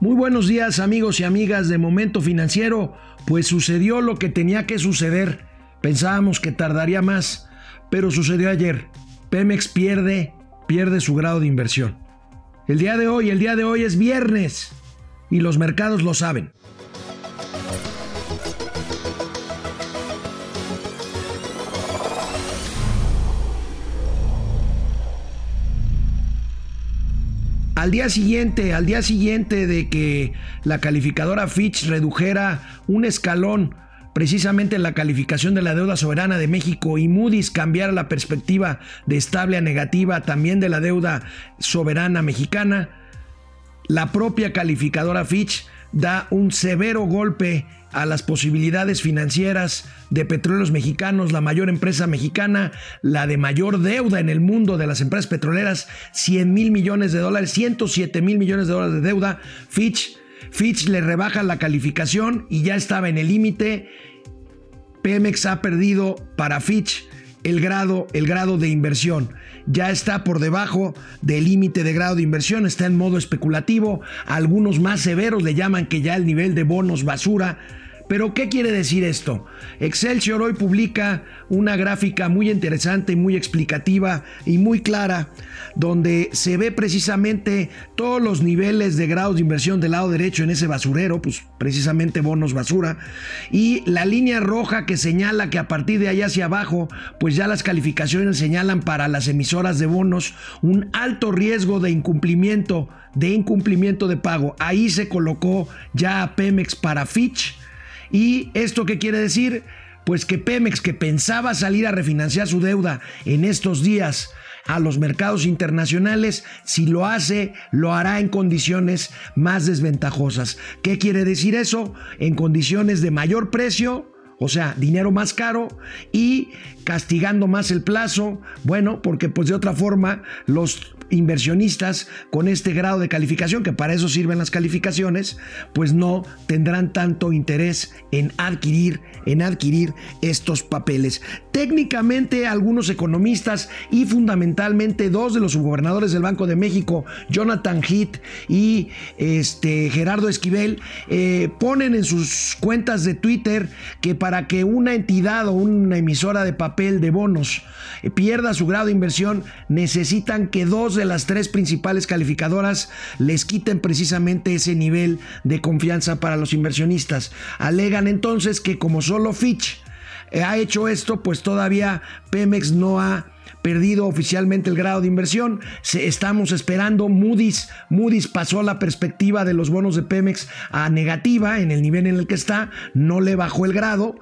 Muy buenos días amigos y amigas de Momento Financiero. Pues sucedió lo que tenía que suceder. Pensábamos que tardaría más, pero sucedió ayer. Pemex pierde, pierde su grado de inversión. El día de hoy, el día de hoy es viernes y los mercados lo saben. Al día siguiente, al día siguiente de que la calificadora Fitch redujera un escalón precisamente la calificación de la deuda soberana de México y Moody's cambiara la perspectiva de estable a negativa también de la deuda soberana mexicana, la propia calificadora Fitch da un severo golpe a las posibilidades financieras de petróleos mexicanos, la mayor empresa mexicana, la de mayor deuda en el mundo de las empresas petroleras, 100 mil millones de dólares, 107 mil millones de dólares de deuda. Fitch, Fitch le rebaja la calificación y ya estaba en el límite. Pemex ha perdido para Fitch el grado, el grado de inversión. Ya está por debajo del límite de grado de inversión, está en modo especulativo. Algunos más severos le llaman que ya el nivel de bonos basura pero ¿qué quiere decir esto? Excelsior hoy publica una gráfica muy interesante, muy explicativa y muy clara, donde se ve precisamente todos los niveles de grados de inversión del lado derecho en ese basurero, pues precisamente bonos basura, y la línea roja que señala que a partir de allá hacia abajo, pues ya las calificaciones señalan para las emisoras de bonos un alto riesgo de incumplimiento, de incumplimiento de pago. Ahí se colocó ya a Pemex para Fitch ¿Y esto qué quiere decir? Pues que Pemex, que pensaba salir a refinanciar su deuda en estos días a los mercados internacionales, si lo hace, lo hará en condiciones más desventajosas. ¿Qué quiere decir eso? En condiciones de mayor precio, o sea, dinero más caro y castigando más el plazo, bueno, porque pues de otra forma los inversionistas con este grado de calificación, que para eso sirven las calificaciones, pues no tendrán tanto interés en adquirir, en adquirir estos papeles. Técnicamente, algunos economistas y fundamentalmente dos de los subgobernadores del Banco de México, Jonathan Heath y este, Gerardo Esquivel, eh, ponen en sus cuentas de Twitter que para que una entidad o una emisora de papel de bonos eh, pierda su grado de inversión, necesitan que dos de las tres principales calificadoras les quiten precisamente ese nivel de confianza para los inversionistas. Alegan entonces que como solo Fitch eh, ha hecho esto, pues todavía Pemex no ha perdido oficialmente el grado de inversión. estamos esperando Moody's. Moody's pasó la perspectiva de los bonos de Pemex a negativa en el nivel en el que está. No le bajó el grado.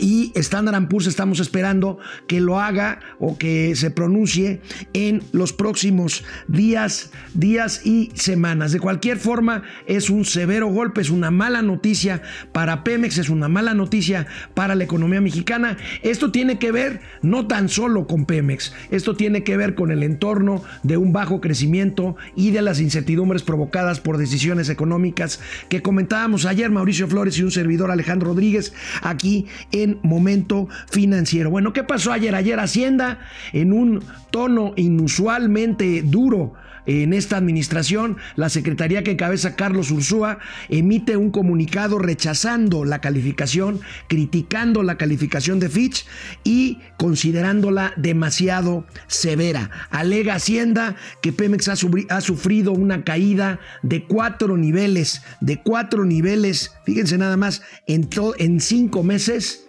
Y Standard Poor's estamos esperando que lo haga o que se pronuncie en los próximos días, días y semanas. De cualquier forma, es un severo golpe, es una mala noticia para Pemex, es una mala noticia para la economía mexicana. Esto tiene que ver no tan solo con Pemex, esto tiene que ver con el entorno de un bajo crecimiento y de las incertidumbres provocadas por decisiones económicas que comentábamos ayer Mauricio Flores y un servidor Alejandro Rodríguez aquí en Momento Financiero. Bueno, ¿qué pasó ayer? Ayer Hacienda en un tono inusualmente duro en esta administración, la secretaría que encabeza Carlos Ursúa emite un comunicado rechazando la calificación, criticando la calificación de Fitch y considerándola demasiado severa. Alega Hacienda que Pemex ha, sufrido una caída de cuatro niveles, de cuatro niveles, fíjense nada más, en, cinco meses.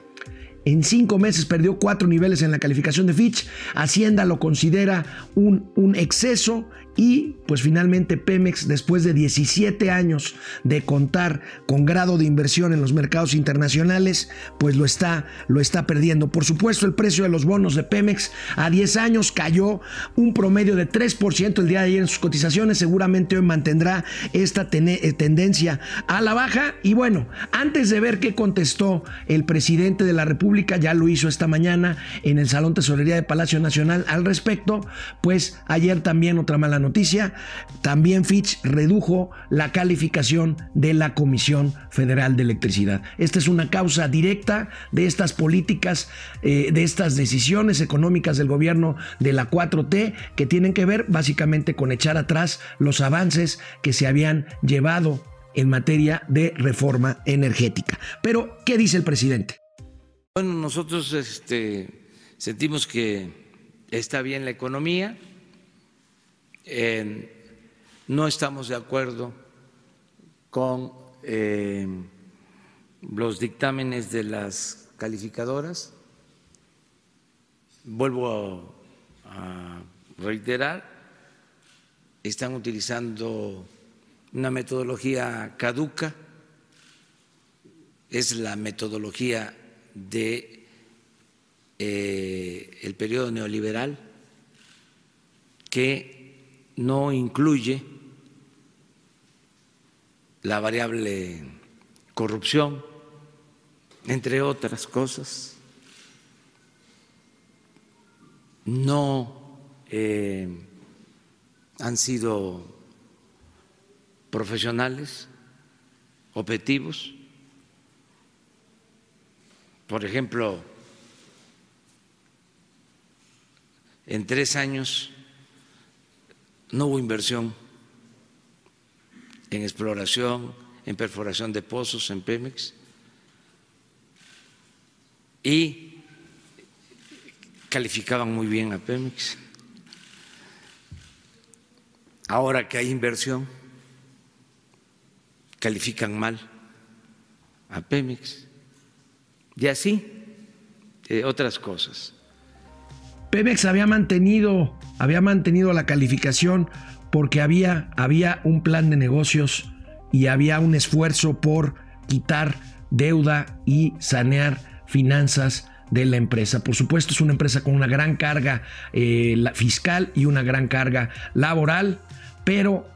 En cinco meses perdió cuatro niveles en la calificación de Fitch. Hacienda lo considera un exceso y pues finalmente Pemex, después de 17 años de contar con grado de inversión en los mercados internacionales, pues lo está, lo está perdiendo. Por supuesto, el precio de los bonos de Pemex a 10 años cayó un promedio de 3% el día de ayer en sus cotizaciones. Seguramente hoy mantendrá esta eh, tendencia a la baja. Y bueno, antes de ver qué contestó el presidente de la República, ya lo hizo esta mañana en el Salón Tesorería de Palacio Nacional al respecto, pues ayer también otra mala noticia, también Fitch redujo la calificación de la Comisión Federal de Electricidad. Esta es una causa directa de estas políticas, eh, de estas decisiones económicas del gobierno de la 4T que tienen que ver básicamente con echar atrás los avances que se habían llevado en materia de reforma energética. Pero, ¿qué dice el presidente? Bueno, nosotros este, sentimos que está bien la economía, no estamos de acuerdo con eh, los dictámenes de las calificadoras. Vuelvo a reiterar, están utilizando una metodología caduca, es la metodología de eh, el periodo neoliberal que no incluye la variable corrupción, entre otras cosas. No eh, han sido profesionales, objetivos. Por ejemplo, en tres años no hubo inversión en exploración, en perforación de pozos en Pemex y calificaban muy bien a Pemex. Ahora que hay inversión, califican mal a Pemex. Y así, eh, otras cosas. Pemex había mantenido, había mantenido la calificación porque había, había un plan de negocios y había un esfuerzo por quitar deuda y sanear finanzas de la empresa. Por supuesto, es una empresa con una gran carga eh, fiscal y una gran carga laboral, pero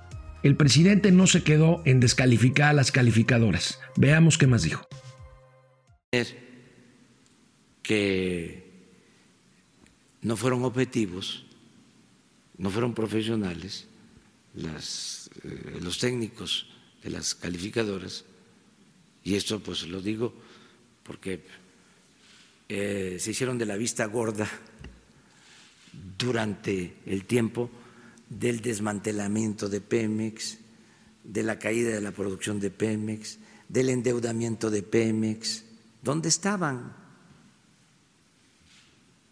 el presidente no se quedó en descalificar a las calificadoras. Veamos qué más dijo. Que no fueron objetivos, no fueron profesionales eh, los técnicos de las calificadoras, y esto pues lo digo porque eh, se hicieron de la vista gorda durante el tiempo del desmantelamiento de Pemex, de la caída de la producción de Pemex, del endeudamiento de Pemex. ¿Dónde estaban?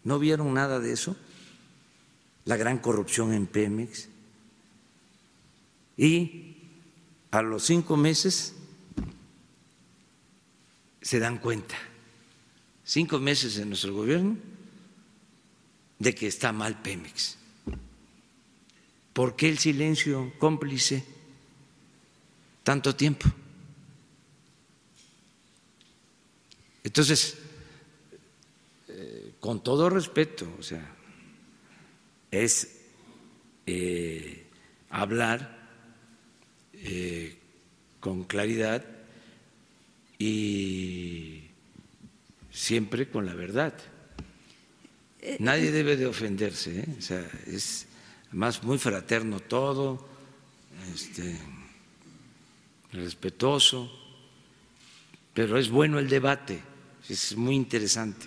¿No vieron nada de eso? La gran corrupción en Pemex. Y a los cinco meses se dan cuenta, cinco meses en nuestro gobierno, de que está mal Pemex. ¿Por qué el silencio cómplice tanto tiempo? Entonces, con todo respeto, o sea, es eh, hablar eh, con claridad y siempre con la verdad. Nadie debe de ofenderse, o sea, es Además, muy fraterno todo, este, respetuoso, pero es bueno el debate, es muy interesante.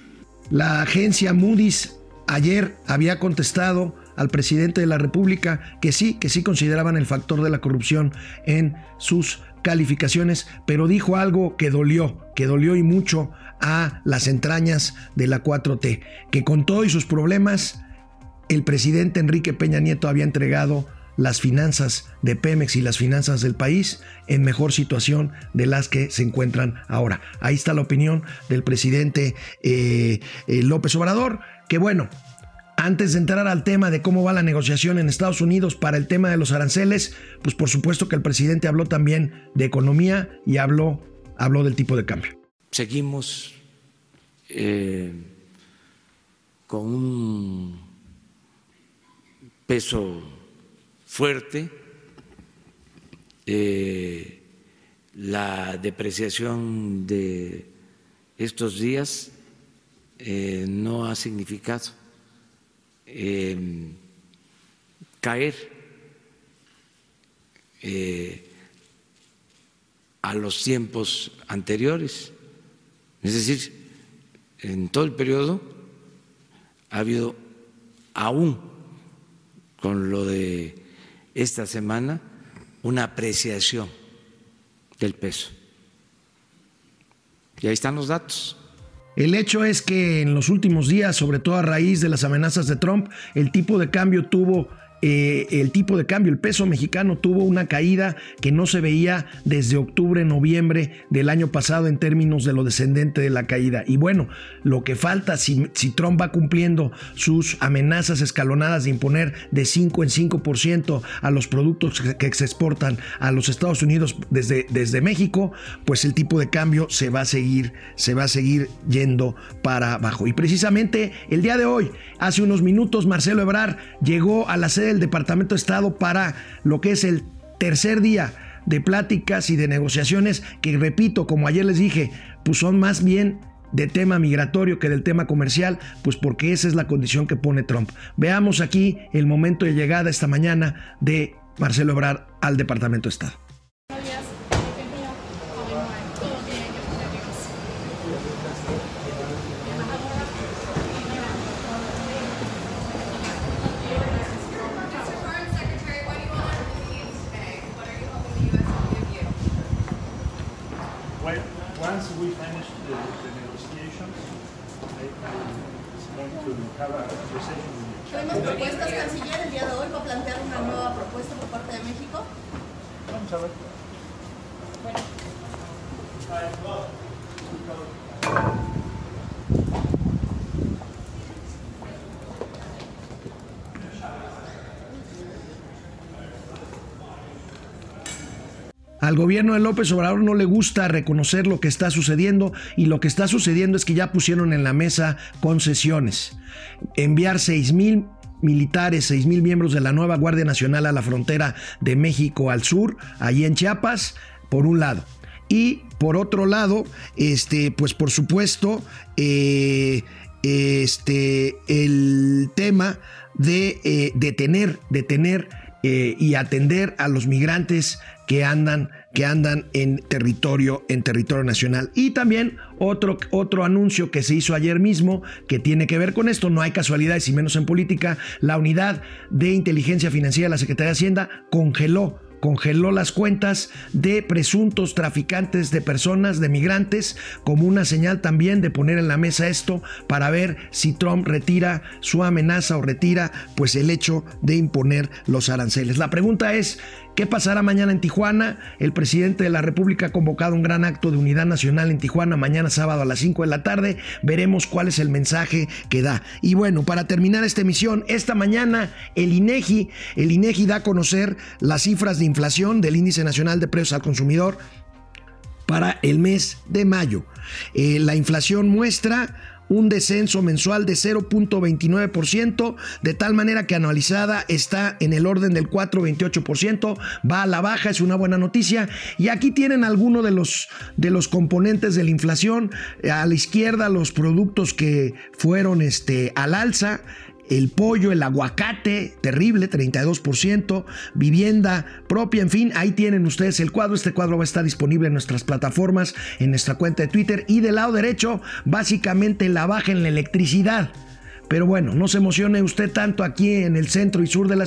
La agencia Moody's ayer había contestado al presidente de la República que sí, que sí consideraban el factor de la corrupción en sus calificaciones, pero dijo algo que dolió, que dolió y mucho a las entrañas de la 4T, que con todo y sus problemas el presidente Enrique Peña Nieto había entregado las finanzas de Pemex y las finanzas del país en mejor situación de las que se encuentran ahora. Ahí está la opinión del presidente eh, eh, López Obrador, que bueno, antes de entrar al tema de cómo va la negociación en Estados Unidos para el tema de los aranceles, pues por supuesto que el presidente habló también de economía y habló, habló del tipo de cambio. Seguimos eh, con un peso fuerte, eh, la depreciación de estos días eh, no ha significado eh, caer a los tiempos anteriores. Es decir, en todo el periodo ha habido aún con lo de esta semana una apreciación del peso. Y ahí están los datos. El hecho es que en los últimos días, sobre todo a raíz de las amenazas de Trump, el tipo de cambio tuvo eh, el tipo de cambio, el peso mexicano tuvo una caída que no se veía desde octubre, noviembre del año pasado en términos de lo descendente de la caída. Y bueno, lo que falta, si, si Trump va cumpliendo sus amenazas escalonadas de imponer de 5 en 5% a los productos que, se exportan a los Estados Unidos desde, desde México, pues el tipo de cambio se va a seguir, se va a seguir yendo para abajo. Y precisamente el día de hoy, hace unos minutos, Marcelo Ebrar llegó a la sede el Departamento de Estado para lo que es el tercer día de pláticas y de negociaciones que, repito, como ayer les dije, pues son más bien de tema migratorio que del tema comercial, pues porque esa es la condición que pone Trump. Veamos aquí el momento de llegada esta mañana de Marcelo Ebrard al Departamento de Estado. Tenemos propuestas, canciller, el día de hoy va a plantear una nueva propuesta por parte de México. Vamos a ver. Bueno. Al gobierno de López Obrador no le gusta reconocer lo que está sucediendo y lo que está sucediendo es que ya pusieron en la mesa concesiones. Enviar 6 mil militares, 6 mil miembros de la nueva Guardia Nacional a la frontera de México al sur, allí en Chiapas, por un lado. Y por otro lado, este, pues por supuesto, eh, este, el tema de eh, detener, detener eh, y atender a los migrantes que andan, que andan en territorio, en territorio nacional. Y también otro, otro anuncio que se hizo ayer mismo que tiene que ver con esto, no hay casualidades y menos en política, la unidad de inteligencia financiera de la Secretaría de Hacienda congeló congeló las cuentas de presuntos traficantes de personas, de migrantes, como una señal también de poner en la mesa esto para ver si Trump retira su amenaza o retira pues el hecho de imponer los aranceles. La pregunta es, ¿Qué pasará mañana en Tijuana? El presidente de la República ha convocado un gran acto de unidad nacional en Tijuana mañana sábado a las 5 de la tarde. Veremos cuál es el mensaje que da. Y bueno, para terminar esta emisión, esta mañana el INEGI, el INEGI da a conocer las cifras de inflación del Índice Nacional de Precios al Consumidor para el mes de mayo. Eh, la inflación muestra un descenso mensual de 0.29%, de tal manera que anualizada está en el orden del 4.28%, va a la baja, es una buena noticia. Y aquí tienen algunos de los, de los componentes de la inflación. A la izquierda los productos que fueron este, al alza, el pollo, el aguacate, terrible, 32%, vivienda propia, en fin, ahí tienen ustedes el cuadro. Este cuadro va a estar disponible en nuestras plataformas, en nuestra cuenta de Twitter y del lado derecho, básicamente la baja en la electricidad. Pero bueno, no se emocione usted tanto aquí en el centro y sur de la,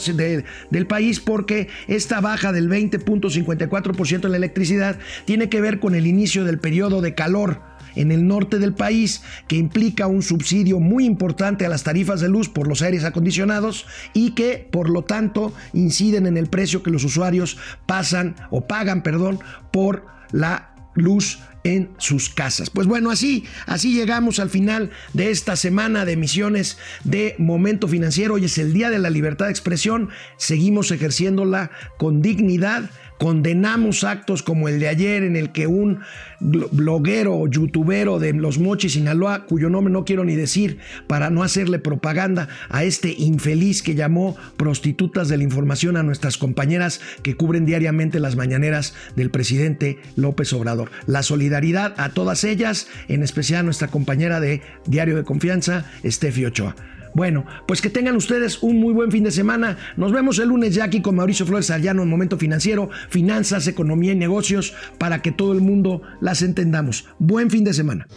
del país porque esta baja del 20.54% en la electricidad tiene que ver con el inicio del periodo de calor en el norte del país, que implica un subsidio muy importante a las tarifas de luz por los aires acondicionados y que, por lo tanto, inciden en el precio que los usuarios pasan o pagan, perdón, por la luz en sus casas. Pues bueno, así, así llegamos al final de esta semana de emisiones de Momento Financiero. Hoy es el Día de la Libertad de Expresión. Seguimos ejerciéndola con dignidad Condenamos actos como el de ayer en el que un bloguero o youtubero de Los Mochis, Sinaloa, cuyo nombre no quiero ni decir para no hacerle propaganda a este infeliz que llamó prostitutas de la información a nuestras compañeras que cubren diariamente las mañaneras del presidente López Obrador. La solidaridad a todas ellas, en especial a nuestra compañera de Diario de Confianza, Steffi Ochoa. Bueno, pues que tengan ustedes un muy buen fin de semana. Nos vemos el lunes ya aquí con Mauricio Flores Arllano en Momento Financiero, Finanzas, Economía y Negocios para que todo el mundo las entendamos. Buen fin de semana.